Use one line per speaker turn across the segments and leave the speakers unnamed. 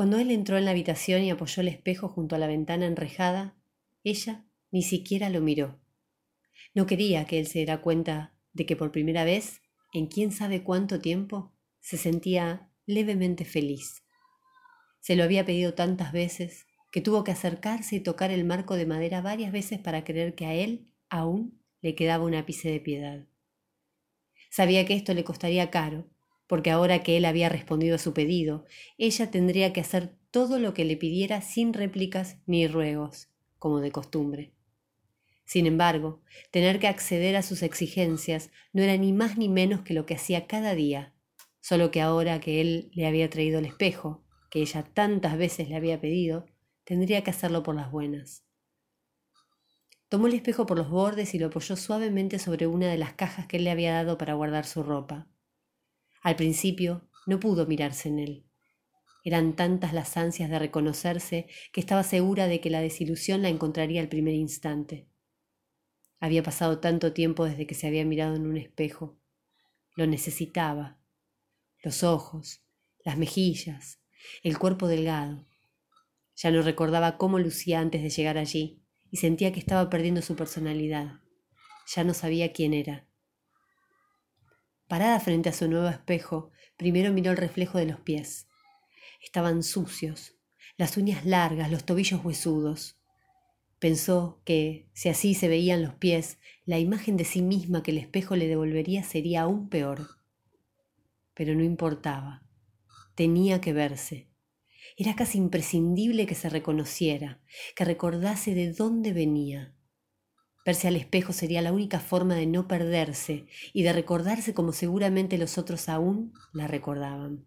Cuando él entró en la habitación y apoyó el espejo junto a la ventana enrejada, ella ni siquiera lo miró. No quería que él se diera cuenta de que por primera vez, en quién sabe cuánto tiempo, se sentía levemente feliz. Se lo había pedido tantas veces que tuvo que acercarse y tocar el marco de madera varias veces para creer que a él aún le quedaba un ápice de piedad. Sabía que esto le costaría caro, porque ahora que él había respondido a su pedido, ella tendría que hacer todo lo que le pidiera sin réplicas ni ruegos, como de costumbre. Sin embargo, tener que acceder a sus exigencias no era ni más ni menos que lo que hacía cada día, solo que ahora que él le había traído el espejo, que ella tantas veces le había pedido, tendría que hacerlo por las buenas. Tomó el espejo por los bordes y lo apoyó suavemente sobre una de las cajas que él le había dado para guardar su ropa. Al principio no pudo mirarse en él. Eran tantas las ansias de reconocerse que estaba segura de que la desilusión la encontraría al primer instante. Había pasado tanto tiempo desde que se había mirado en un espejo. Lo necesitaba. Los ojos, las mejillas, el cuerpo delgado. Ya no recordaba cómo lucía antes de llegar allí, y sentía que estaba perdiendo su personalidad. Ya no sabía quién era. Parada frente a su nuevo espejo, primero miró el reflejo de los pies. Estaban sucios, las uñas largas, los tobillos huesudos. Pensó que, si así se veían los pies, la imagen de sí misma que el espejo le devolvería sería aún peor. Pero no importaba. Tenía que verse. Era casi imprescindible que se reconociera, que recordase de dónde venía. Verse al espejo sería la única forma de no perderse y de recordarse como seguramente los otros aún la recordaban.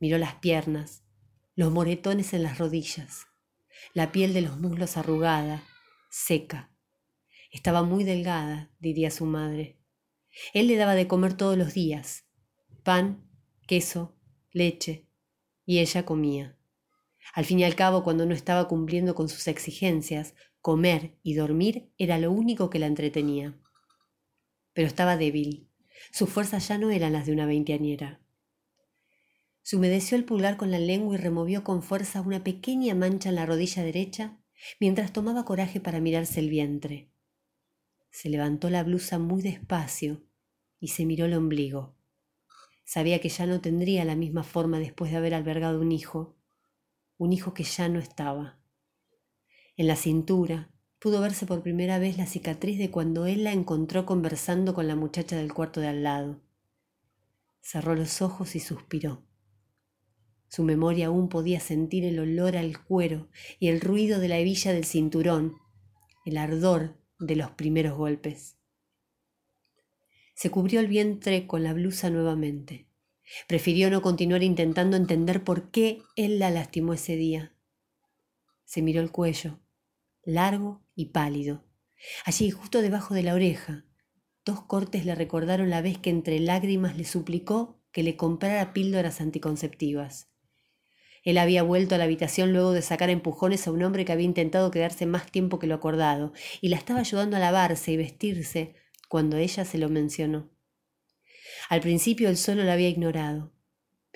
Miró las piernas, los moretones en las rodillas, la piel de los muslos arrugada, seca. Estaba muy delgada, diría su madre. Él le daba de comer todos los días, pan, queso, leche, y ella comía. Al fin y al cabo, cuando no estaba cumpliendo con sus exigencias, comer y dormir era lo único que la entretenía. Pero estaba débil. Sus fuerzas ya no eran las de una veinteañera. Se humedeció el pulgar con la lengua y removió con fuerza una pequeña mancha en la rodilla derecha mientras tomaba coraje para mirarse el vientre. Se levantó la blusa muy despacio y se miró el ombligo. Sabía que ya no tendría la misma forma después de haber albergado un hijo, un hijo que ya no estaba. En la cintura pudo verse por primera vez la cicatriz de cuando él la encontró conversando con la muchacha del cuarto de al lado. Cerró los ojos y suspiró. Su memoria aún podía sentir el olor al cuero y el ruido de la hebilla del cinturón, el ardor de los primeros golpes. Se cubrió el vientre con la blusa nuevamente. Prefirió no continuar intentando entender por qué él la lastimó ese día. Se miró el cuello, largo y pálido. Allí, justo debajo de la oreja, dos cortes le recordaron la vez que entre lágrimas le suplicó que le comprara píldoras anticonceptivas. Él había vuelto a la habitación luego de sacar empujones a un hombre que había intentado quedarse más tiempo que lo acordado, y la estaba ayudando a lavarse y vestirse cuando ella se lo mencionó. Al principio él solo la había ignorado,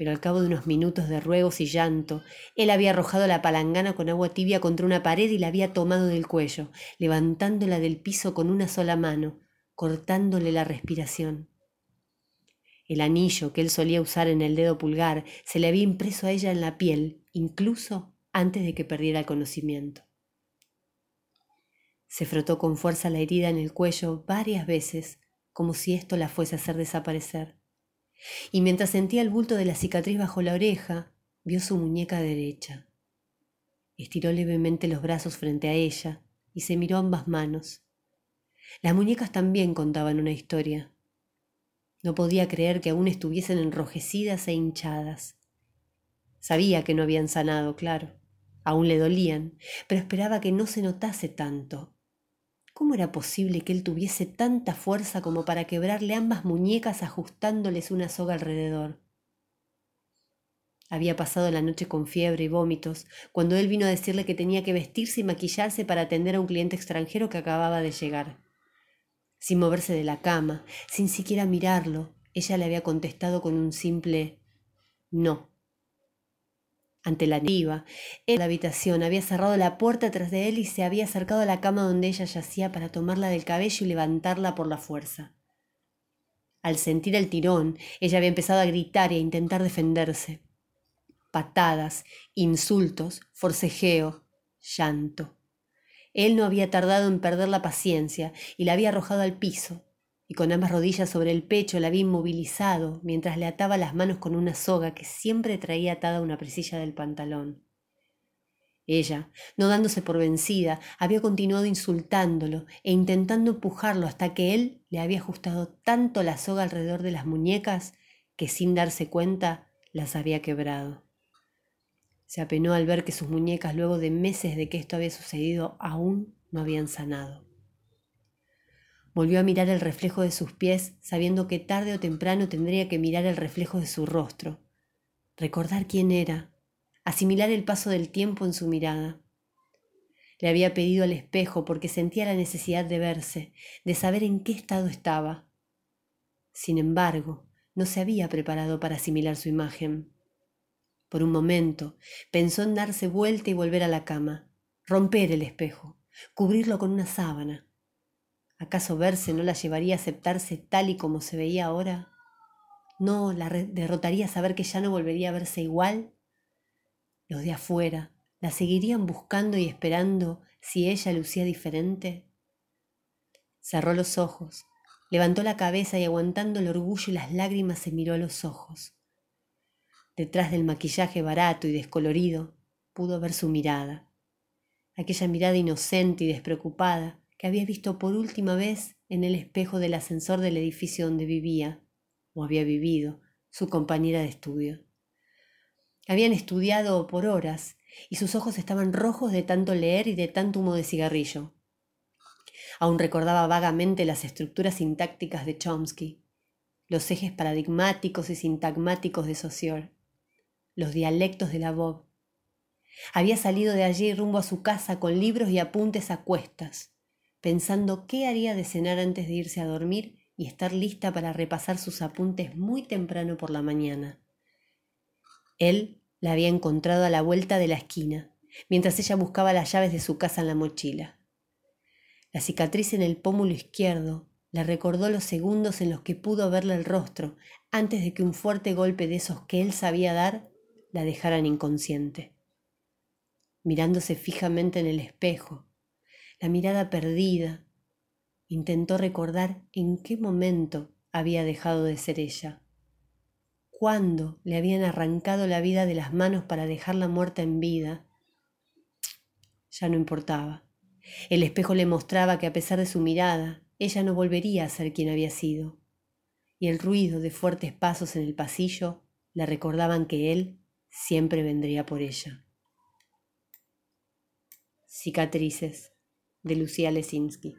pero al cabo de unos minutos de ruegos y llanto, él había arrojado la palangana con agua tibia contra una pared y la había tomado del cuello, levantándola del piso con una sola mano, cortándole la respiración. El anillo que él solía usar en el dedo pulgar se le había impreso a ella en la piel, incluso antes de que perdiera el conocimiento. Se frotó con fuerza la herida en el cuello varias veces, como si esto la fuese a hacer desaparecer. Y mientras sentía el bulto de la cicatriz bajo la oreja, vio su muñeca derecha. Estiró levemente los brazos frente a ella y se miró ambas manos. Las muñecas también contaban una historia. No podía creer que aún estuviesen enrojecidas e hinchadas. Sabía que no habían sanado, claro. Aún le dolían, pero esperaba que no se notase tanto. ¿Cómo era posible que él tuviese tanta fuerza como para quebrarle ambas muñecas ajustándoles una soga alrededor? Había pasado la noche con fiebre y vómitos, cuando él vino a decirle que tenía que vestirse y maquillarse para atender a un cliente extranjero que acababa de llegar. Sin moverse de la cama, sin siquiera mirarlo, ella le había contestado con un simple no. Ante la negativa. En la habitación había cerrado la puerta tras de él y se había acercado a la cama donde ella yacía para tomarla del cabello y levantarla por la fuerza. Al sentir el tirón, ella había empezado a gritar y a intentar defenderse. Patadas, insultos, forcejeo, llanto. Él no había tardado en perder la paciencia y la había arrojado al piso, y con ambas rodillas sobre el pecho la había inmovilizado mientras le ataba las manos con una soga que siempre traía atada a una presilla del pantalón. Ella, no dándose por vencida, había continuado insultándolo e intentando empujarlo hasta que él le había ajustado tanto la soga alrededor de las muñecas que sin darse cuenta las había quebrado. Se apenó al ver que sus muñecas, luego de meses de que esto había sucedido, aún no habían sanado. Volvió a mirar el reflejo de sus pies, sabiendo que tarde o temprano tendría que mirar el reflejo de su rostro, recordar quién era, asimilar el paso del tiempo en su mirada. Le había pedido al espejo porque sentía la necesidad de verse, de saber en qué estado estaba. Sin embargo, no se había preparado para asimilar su imagen. Por un momento pensó en darse vuelta y volver a la cama, romper el espejo, cubrirlo con una sábana. ¿Acaso verse no la llevaría a aceptarse tal y como se veía ahora? ¿No la derrotaría saber que ya no volvería a verse igual? Los de afuera, ¿la seguirían buscando y esperando si ella lucía diferente? Cerró los ojos, levantó la cabeza y aguantando el orgullo y las lágrimas se miró a los ojos. Detrás del maquillaje barato y descolorido pudo ver su mirada, aquella mirada inocente y despreocupada que había visto por última vez en el espejo del ascensor del edificio donde vivía, o había vivido, su compañera de estudio. Habían estudiado por horas y sus ojos estaban rojos de tanto leer y de tanto humo de cigarrillo. Aún recordaba vagamente las estructuras sintácticas de Chomsky, los ejes paradigmáticos y sintagmáticos de Saussure, los dialectos de la Bob. Había salido de allí rumbo a su casa con libros y apuntes a cuestas, pensando qué haría de cenar antes de irse a dormir y estar lista para repasar sus apuntes muy temprano por la mañana. Él la había encontrado a la vuelta de la esquina, mientras ella buscaba las llaves de su casa en la mochila. La cicatriz en el pómulo izquierdo le recordó los segundos en los que pudo verle el rostro antes de que un fuerte golpe de esos que él sabía dar la dejaran inconsciente. Mirándose fijamente en el espejo, la mirada perdida, intentó recordar en qué momento había dejado de ser ella cuándo le habían arrancado la vida de las manos para dejarla muerta en vida. Ya no importaba. El espejo le mostraba que a pesar de su mirada, ella no volvería a ser quien había sido. Y el ruido de fuertes pasos en el pasillo le recordaban que él siempre vendría por ella. Cicatrices de Lucía Lesinski.